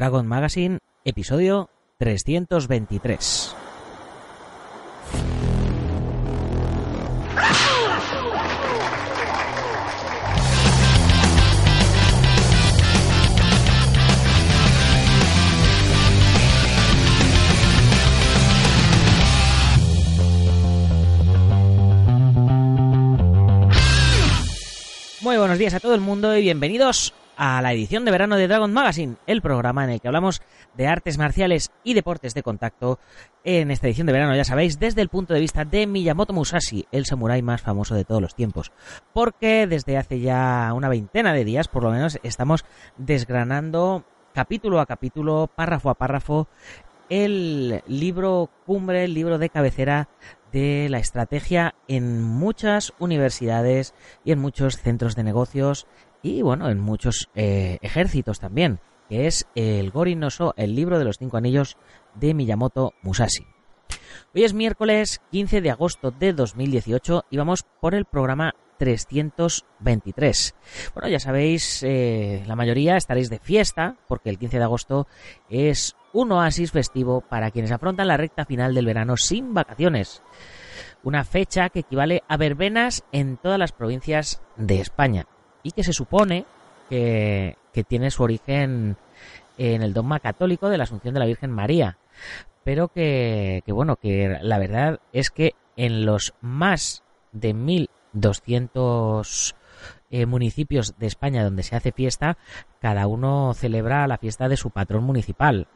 Dragon Magazine, episodio 323. Muy buenos días a todo el mundo y bienvenidos a la edición de verano de Dragon Magazine, el programa en el que hablamos de artes marciales y deportes de contacto. En esta edición de verano, ya sabéis, desde el punto de vista de Miyamoto Musashi, el samurái más famoso de todos los tiempos. Porque desde hace ya una veintena de días, por lo menos, estamos desgranando capítulo a capítulo, párrafo a párrafo, el libro cumbre, el libro de cabecera de la estrategia en muchas universidades y en muchos centros de negocios y bueno, en muchos eh, ejércitos también, que es el Gorin no el libro de los cinco anillos de Miyamoto Musashi. Hoy es miércoles 15 de agosto de 2018 y vamos por el programa 323. Bueno, ya sabéis, eh, la mayoría estaréis de fiesta porque el 15 de agosto es un oasis festivo para quienes afrontan la recta final del verano sin vacaciones. Una fecha que equivale a verbenas en todas las provincias de España y que se supone que, tiene su origen en el dogma católico de la Asunción de la Virgen María. Pero que, bueno, que la verdad es que en los más de 1200 eh, municipios de España donde se hace fiesta, cada uno celebra la fiesta de su patrón municipal.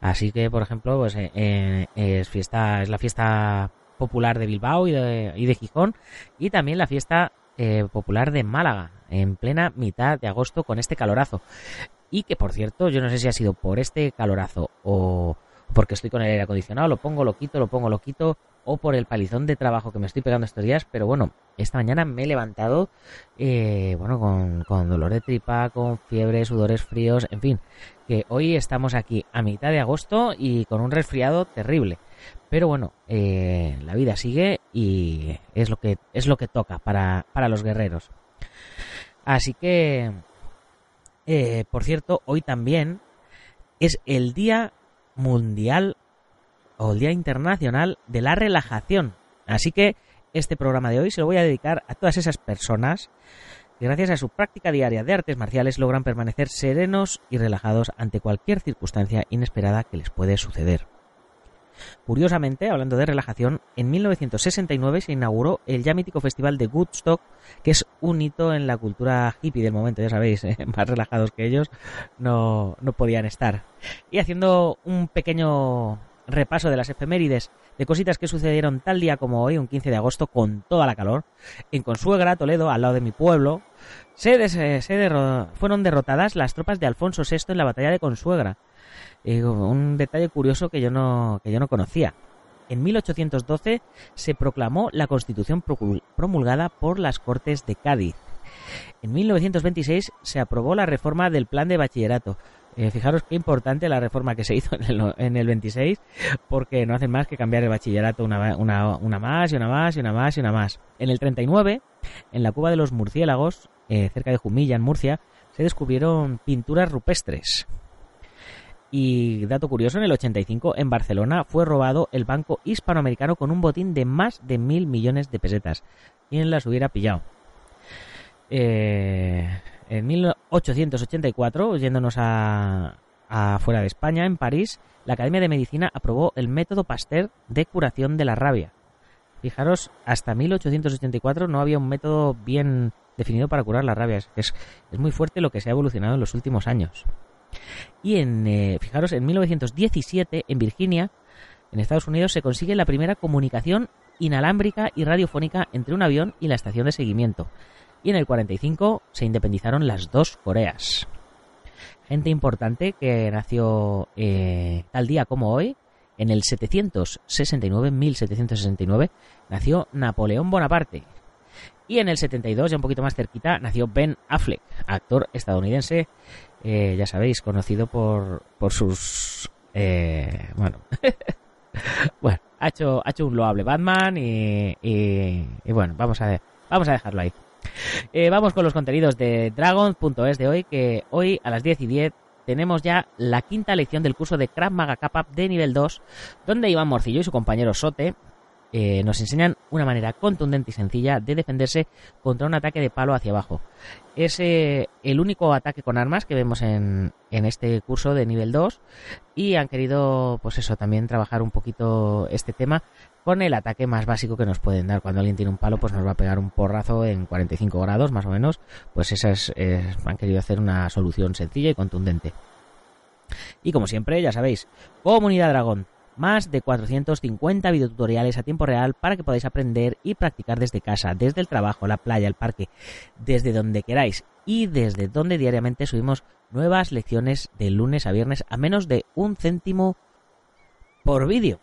Así que, por ejemplo, pues, eh, eh, es, fiesta, es la fiesta popular de Bilbao y de, y de Gijón y también la fiesta eh, popular de Málaga en plena mitad de agosto con este calorazo. Y que, por cierto, yo no sé si ha sido por este calorazo o porque estoy con el aire acondicionado, lo pongo, lo quito, lo pongo, lo quito, o por el palizón de trabajo que me estoy pegando estos días, pero bueno, esta mañana me he levantado, eh, bueno, con, con dolor de tripa, con fiebre, sudores fríos, en fin, que hoy estamos aquí a mitad de agosto y con un resfriado terrible. Pero bueno, eh, la vida sigue y es lo que, es lo que toca para, para los guerreros. Así que, eh, por cierto, hoy también es el Día Mundial o el Día Internacional de la Relajación. Así que este programa de hoy se lo voy a dedicar a todas esas personas que gracias a su práctica diaria de artes marciales logran permanecer serenos y relajados ante cualquier circunstancia inesperada que les puede suceder. Curiosamente, hablando de relajación, en 1969 se inauguró el ya mítico festival de Woodstock, que es un hito en la cultura hippie del momento, ya sabéis, ¿eh? más relajados que ellos no, no podían estar. Y haciendo un pequeño repaso de las efemérides, de cositas que sucedieron tal día como hoy, un 15 de agosto, con toda la calor, en Consuegra, Toledo, al lado de mi pueblo, se, se fueron derrotadas las tropas de Alfonso VI en la batalla de Consuegra, un detalle curioso que yo no, que yo no conocía. En 1812 se proclamó la Constitución promulgada por las Cortes de Cádiz. En 1926 se aprobó la reforma del plan de bachillerato. Eh, fijaros qué importante la reforma que se hizo en el, 26, porque no hacen más que cambiar el bachillerato una, una, una, más y una más y una más y una más. En el 39, en la Cuba de los Murciélagos, eh, cerca de Jumilla, en Murcia, se descubrieron pinturas rupestres. Y dato curioso, en el 85 en Barcelona fue robado el banco hispanoamericano con un botín de más de mil millones de pesetas. ¿Quién las hubiera pillado? Eh, en 1884, yéndonos a, fuera de España, en París, la Academia de Medicina aprobó el método Pasteur de curación de la rabia. Fijaros, hasta 1884 no había un método bien definido para curar la rabia. Es muy fuerte lo que se ha evolucionado en los últimos años. Y en, eh, fijaros, en 1917, en Virginia, en Estados Unidos, se consigue la primera comunicación inalámbrica y radiofónica entre un avión y la estación de seguimiento. Y en el 45 se independizaron las dos Coreas. Gente importante que nació eh, tal día como hoy, en el 769, 1769, nació Napoleón Bonaparte. Y en el 72, ya un poquito más cerquita, nació Ben Affleck, actor estadounidense eh, ya sabéis, conocido por, por sus... Eh, bueno, bueno, ha hecho, ha hecho un loable Batman y, y, bueno, vamos a, vamos a dejarlo ahí. Eh, vamos con los contenidos de Dragon.es de hoy, que hoy a las 10 y 10 tenemos ya la quinta lección del curso de Krav Maga Kappa de nivel 2, donde Iván Morcillo y su compañero Sote eh, nos enseñan una manera contundente y sencilla de defenderse contra un ataque de palo hacia abajo. Es eh, el único ataque con armas que vemos en, este curso de nivel 2 y han querido, pues eso, también trabajar un poquito este tema con el ataque más básico que nos pueden dar. Cuando alguien tiene un palo, pues nos va a pegar un porrazo en 45 grados, más o menos. Pues esas eh, han querido hacer una solución sencilla y contundente. Y como siempre, ya sabéis, Comunidad Dragón, más de 450 videotutoriales a tiempo real para que podáis aprender y practicar desde casa, desde el trabajo, la playa, el parque, desde donde queráis y desde donde diariamente subimos nuevas lecciones de lunes a viernes a menos de un céntimo por vídeo.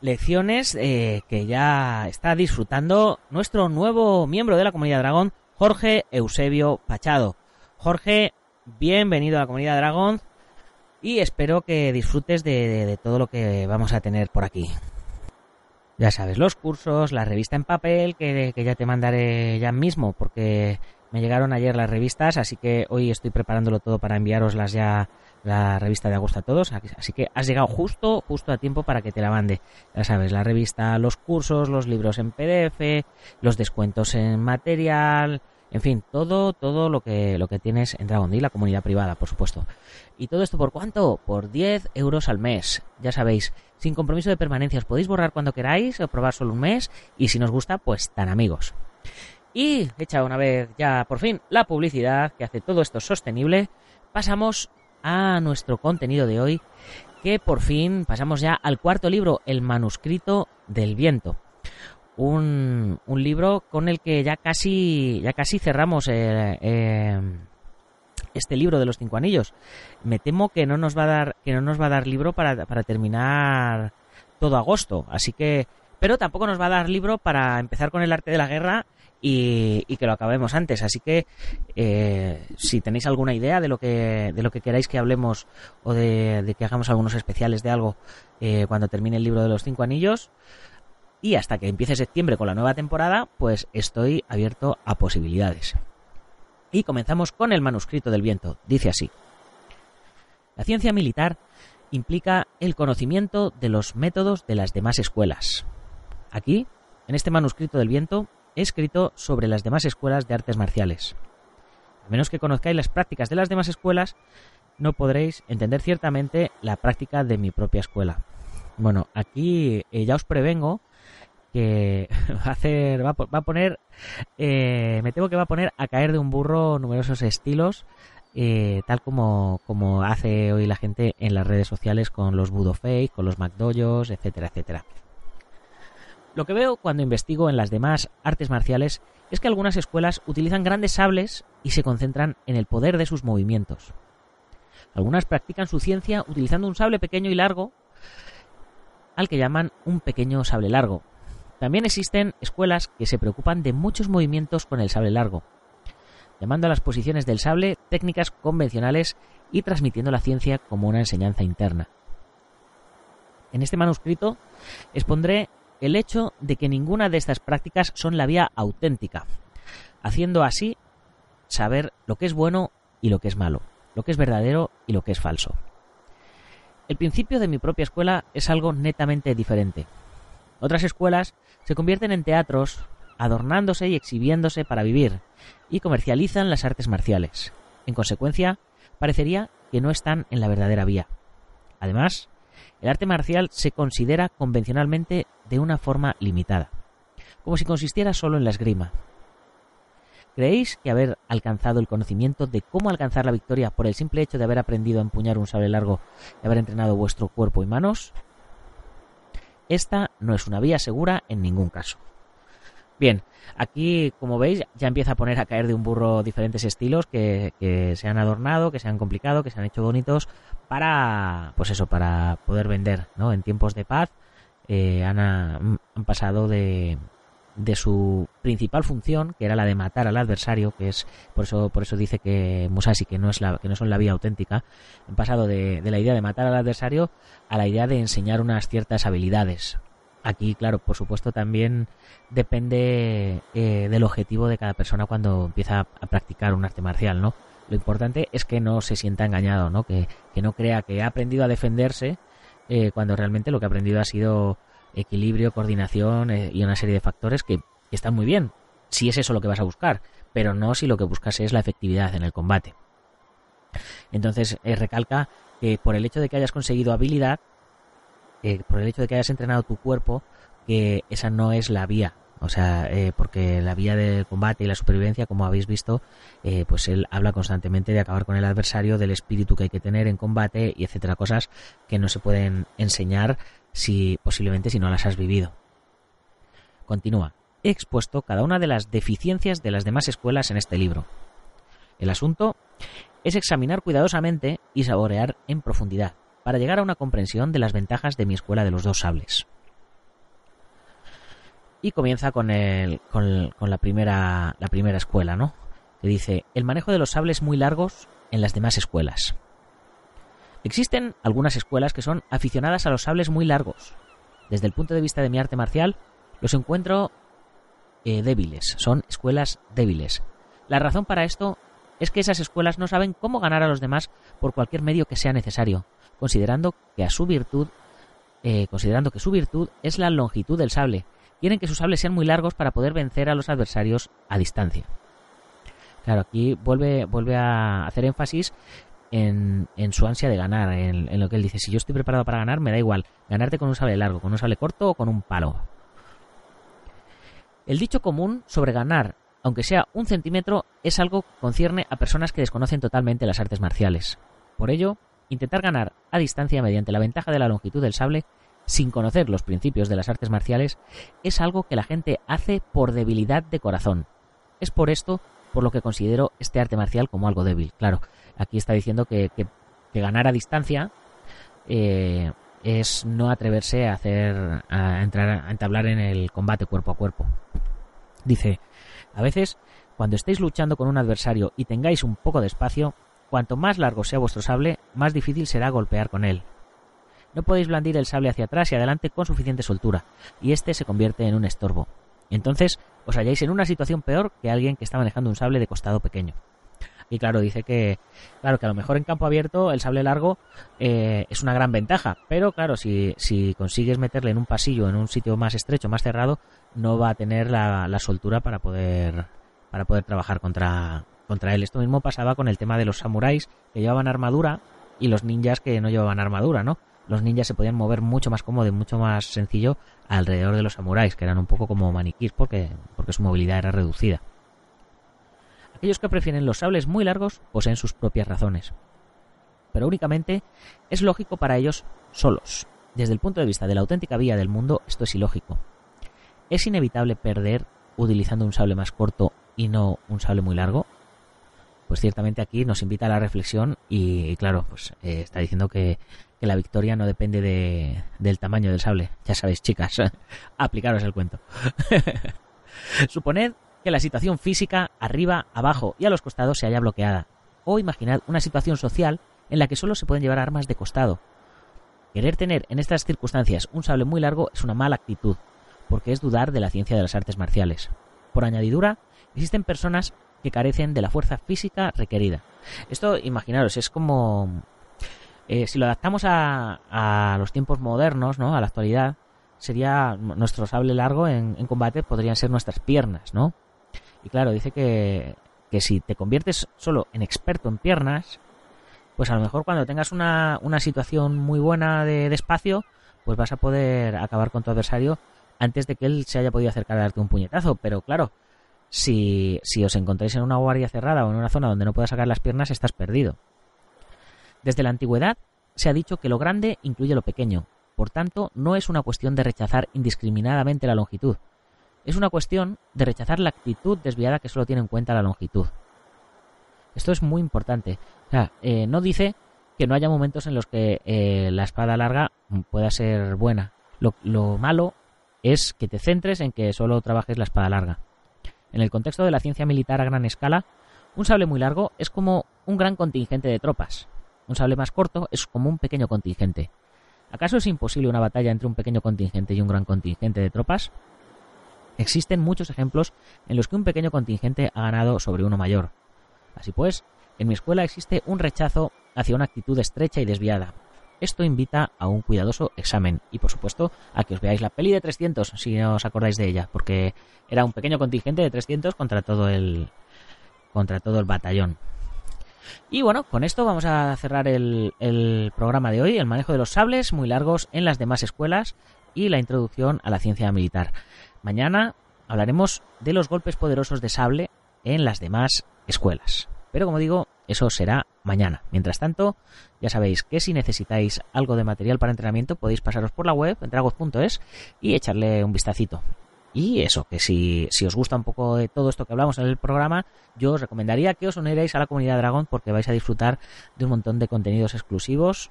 Lecciones eh, que ya está disfrutando nuestro nuevo miembro de la comunidad Dragón, Jorge Eusebio Pachado. Jorge, bienvenido a la comunidad Dragón y espero que disfrutes de, todo lo que vamos a tener por aquí. Ya sabes, los cursos, la revista en papel, que, ya te mandaré ya mismo, porque me llegaron ayer las revistas, así que hoy estoy preparándolo todo para enviaroslas ya la revista de agosto a todos, así que has llegado justo, justo a tiempo para que te la mande. Ya sabes, la revista, los cursos, los libros en PDF, los descuentos en material, en fin, todo, todo lo que, lo que tienes en Dragon D, la comunidad privada, por supuesto. ¿Y todo esto por cuánto? Por 10 euros al mes. Ya sabéis, sin compromiso de permanencia. Os podéis borrar cuando queráis o probar solo un mes. Y si nos gusta, pues tan amigos. Y hecha una vez ya por fin la publicidad que hace todo esto sostenible, pasamos a nuestro contenido de hoy, que por fin pasamos ya al cuarto libro, El manuscrito del viento un, un libro con el que ya casi, ya casi cerramos eh, eh, este libro de los cinco anillos. Me temo que no nos va a dar, que no nos va a dar libro para, para terminar todo agosto. Así que, pero tampoco nos va a dar libro para empezar con el arte de la guerra y, y que lo acabemos antes. Así que eh, si tenéis alguna idea de lo que de lo que queráis que hablemos o de, de que hagamos algunos especiales de algo eh, cuando termine el libro de los cinco anillos, y hasta que empiece septiembre con la nueva temporada, pues estoy abierto a posibilidades. Y comenzamos con el manuscrito del viento. Dice así. La ciencia militar implica el conocimiento de los métodos de las demás escuelas. Aquí, en este manuscrito del viento, he escrito sobre las demás escuelas de artes marciales. A menos que conozcáis las prácticas de las demás escuelas, no podréis entender ciertamente la práctica de mi propia escuela. Bueno, aquí eh, ya os prevengo que va a hacer, va a, poner, eh, me temo que va a poner a caer de un burro numerosos estilos, eh, tal como, como hace hoy la gente en las redes sociales con los Budo con los McDojos, etcétera, etcétera. Lo que veo cuando investigo en las demás artes marciales es que algunas escuelas utilizan grandes sables y se concentran en el poder de sus movimientos. Algunas practican su ciencia utilizando un sable pequeño y largo al que llaman un pequeño sable largo, también existen escuelas que se preocupan de muchos movimientos con el sable largo, llamando a las posiciones del sable técnicas convencionales y transmitiendo la ciencia como una enseñanza interna. En este manuscrito expondré el hecho de que ninguna de estas prácticas son la vía auténtica, haciendo así saber lo que es bueno y lo que es malo, lo que es verdadero y lo que es falso. El principio de mi propia escuela es algo netamente diferente. Otras escuelas se convierten en teatros, adornándose y exhibiéndose para vivir, y comercializan las artes marciales. En consecuencia, parecería que no están en la verdadera vía. Además, el arte marcial se considera convencionalmente de una forma limitada, como si consistiera solo en la esgrima. ¿Creéis que haber alcanzado el conocimiento de cómo alcanzar la victoria por el simple hecho de haber aprendido a empuñar un sable largo y haber entrenado vuestro cuerpo y manos esta no es una vía segura en ningún caso. Bien, aquí como veis ya empieza a poner a caer de un burro diferentes estilos que, se han adornado, que se han complicado, que se han hecho bonitos para, pues eso, para poder vender, ¿no? En tiempos de paz eh, han, han pasado de, de su principal función, que era la de matar al adversario, que es por eso por eso dice que Musashi que no es la que no son la vía auténtica, han pasado de, la idea de matar al adversario a la idea de enseñar unas ciertas habilidades. Aquí, claro, por supuesto también depende eh, del objetivo de cada persona cuando empieza a practicar un arte marcial, ¿no? Lo importante es que no se sienta engañado, ¿no? Que, no crea que ha aprendido a defenderse eh, cuando realmente lo que ha aprendido ha sido equilibrio, coordinación eh, y una serie de factores que, están muy bien, si es eso lo que vas a buscar, pero no si lo que buscas es la efectividad en el combate. Entonces, eh, recalca que por el hecho de que hayas conseguido habilidad, por el hecho de que hayas entrenado tu cuerpo, que esa no es la vía o sea, eh, porque la vía del combate y la supervivencia, como habéis visto, eh, pues él habla constantemente de acabar con el adversario, del espíritu que hay que tener en combate y etcétera, cosas que no se pueden enseñar si posiblemente si no las has vivido. Continúa. He expuesto cada una de las deficiencias de las demás escuelas en este libro. El asunto es examinar cuidadosamente y saborear en profundidad, para llegar a una comprensión de las ventajas de mi escuela de los dos sables y comienza con, el, con, la, primera, la primera escuela, ¿no? Que dice, el manejo de los sables muy largos en las demás escuelas. Existen algunas escuelas que son aficionadas a los sables muy largos. Desde el punto de vista de mi arte marcial, los encuentro eh, débiles, son escuelas débiles. La razón para esto es que esas escuelas no saben cómo ganar a los demás por cualquier medio que sea necesario, considerando que a su virtud, eh, considerando que su virtud es la longitud del sable, quieren que sus sables sean muy largos para poder vencer a los adversarios a distancia. Claro, aquí vuelve, vuelve a hacer énfasis en, su ansia de ganar, en, lo que él dice, si yo estoy preparado para ganar, me da igual, ganarte con un sable largo, con un sable corto o con un palo. El dicho común sobre ganar, aunque sea un centímetro, es algo que concierne a personas que desconocen totalmente las artes marciales. Por ello, intentar ganar a distancia mediante la ventaja de la longitud del sable sin conocer los principios de las artes marciales es algo que la gente hace por debilidad de corazón. Es por esto por lo que considero este arte marcial como algo débil. Claro, aquí está diciendo que, ganar a distancia eh, es no atreverse a hacer a entrar a entablar en el combate cuerpo a cuerpo. Dice, a veces cuando estéis luchando con un adversario y tengáis un poco de espacio, cuanto más largo sea vuestro sable, más difícil será golpear con él. No podéis blandir el sable hacia atrás y adelante con suficiente soltura, y este se convierte en un estorbo. Entonces os halláis en una situación peor que alguien que está manejando un sable de costado pequeño. Y claro, dice que, claro, que a lo mejor en campo abierto el sable largo eh, es una gran ventaja, pero claro, si, si consigues meterle en un pasillo, en un sitio más estrecho, más cerrado, no va a tener la, la soltura para poder, para poder trabajar contra, contra él. Esto mismo pasaba con el tema de los samuráis que llevaban armadura y los ninjas que no llevaban armadura, ¿no? Los ninjas se podían mover mucho más cómodo y mucho más sencillo alrededor de los samuráis, que eran un poco como maniquís porque, porque su movilidad era reducida. Aquellos que prefieren los sables muy largos poseen sus propias razones, pero únicamente es lógico para ellos solos. Desde el punto de vista de la auténtica vía del mundo, esto es ilógico. ¿Es inevitable perder utilizando un sable más corto y no un sable muy largo? Pues ciertamente aquí nos invita a la reflexión y, claro, pues eh, está diciendo que la victoria no depende de, del tamaño del sable. Ya sabéis, chicas, aplicaros el cuento. Suponed que la situación física arriba, abajo y a los costados se haya bloqueada. O imaginad una situación social en la que solo se pueden llevar armas de costado. Querer tener en estas circunstancias un sable muy largo es una mala actitud, porque es dudar de la ciencia de las artes marciales. Por añadidura, existen personas que carecen de la fuerza física requerida. Esto, imaginaros, es como eh, si lo adaptamos a, los tiempos modernos, ¿no? A la actualidad, sería nuestro sable largo en, combate podrían ser nuestras piernas, ¿no? Y claro, dice que, que si te conviertes solo en experto en piernas, pues a lo mejor cuando tengas una, una situación muy buena de, de, espacio, pues vas a poder acabar con tu adversario antes de que él se haya podido acercar a darte un puñetazo. Pero claro, si, si os encontráis en una guardia cerrada o en una zona donde no puedas sacar las piernas, estás perdido. Desde la antigüedad se ha dicho que lo grande incluye lo pequeño, por tanto no es una cuestión de rechazar indiscriminadamente la longitud, es una cuestión de rechazar la actitud desviada que solo tiene en cuenta la longitud. Esto es muy importante. Eh, no dice que no haya momentos en los que eh, la espada larga pueda ser buena. Lo, lo malo es que te centres en que solo trabajes la espada larga. En el contexto de la ciencia militar a gran escala, un sable muy largo es como un gran contingente de tropas. Un sable más corto es como un pequeño contingente. ¿Acaso es imposible una batalla entre un pequeño contingente y un gran contingente de tropas? Existen muchos ejemplos en los que un pequeño contingente ha ganado sobre uno mayor. Así pues, En mi escuela existe un rechazo hacia una actitud estrecha y desviada. Esto invita a un cuidadoso examen y, por supuesto, a que os veáis la peli de 300, si no os acordáis de ella, porque era un pequeño contingente de 300 contra todo el contra todo el batallón. Y bueno, con esto vamos a cerrar el, programa de hoy, el manejo de los sables muy largos en las demás escuelas y la introducción a la ciencia militar. Mañana hablaremos de los golpes poderosos de sable en las demás escuelas. Pero como digo, eso será mañana. Mientras tanto, ya sabéis que si necesitáis algo de material para entrenamiento podéis pasaros por la web, entragoz.es, y echarle un vistacito. Y eso, que si, si, os gusta un poco de todo esto que hablamos en el programa, yo os recomendaría que os unierais a la comunidad Dragon porque vais a disfrutar de un montón de contenidos exclusivos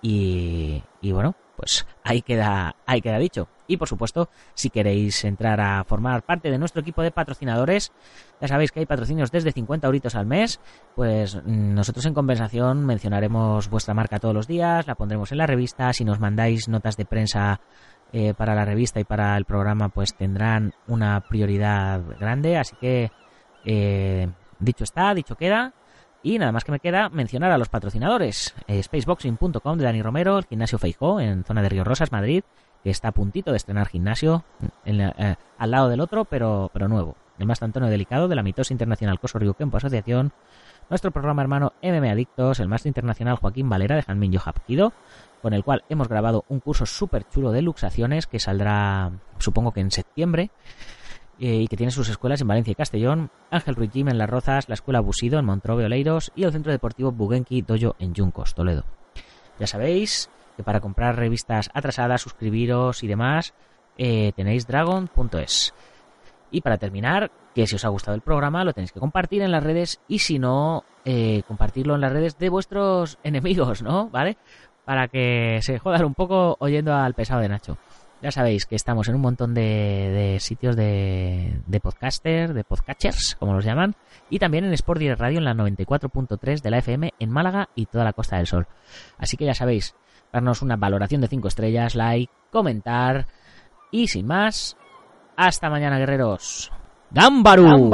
y, y bueno, pues ahí queda, ahí queda dicho. Y por supuesto, si queréis entrar a formar parte de nuestro equipo de patrocinadores, ya sabéis que hay patrocinios desde 50 euritos al mes, pues mm, nosotros en compensación mencionaremos vuestra marca todos los días, la pondremos en la revista, si nos mandáis notas de prensa eh, para la revista y para el programa, pues tendrán una prioridad grande, así que eh, dicho está, dicho queda. Y nada más que me queda mencionar a los patrocinadores. Eh, Spaceboxing.com de Dani Romero, el gimnasio Feijó en zona de Río Rosas, Madrid, que está a puntito de estrenar gimnasio eh, al lado del otro, pero, pero nuevo. El más Antonio Delicado de la Mitosa Internacional Coso Kempo Asociación. Nuestro programa hermano MM Adictos, el Maestro Internacional Joaquín Valera de Janmin Yohapkido, con el cual hemos grabado un curso súper chulo de luxaciones que saldrá, supongo que en septiembre. Eh, y que tiene sus escuelas en Valencia y Castellón, Ángel Ruiz en Las Rozas, la Escuela Busido en Montrove Oleiros y el Centro Deportivo Bugenki Doyo en Yuncos, Toledo. Ya sabéis que para comprar revistas atrasadas, suscribiros y demás, eh, tenéis dragon.es. Y para terminar, que si os ha gustado el programa lo tenéis que compartir en las redes y si no, eh, compartirlo en las redes de vuestros enemigos, ¿no? ¿Vale? Para que se jodan un poco oyendo al pesado de Nacho. Ya sabéis que estamos en un montón de, sitios de, de podcaster, de podcatchers, como los llaman, y también en Sport Direct Radio en la 94.3 de la FM en Málaga y toda la Costa del Sol. Así que ya sabéis, darnos una valoración de 5 estrellas, like, comentar y sin más, hasta mañana guerreros. ¡Gámbaru!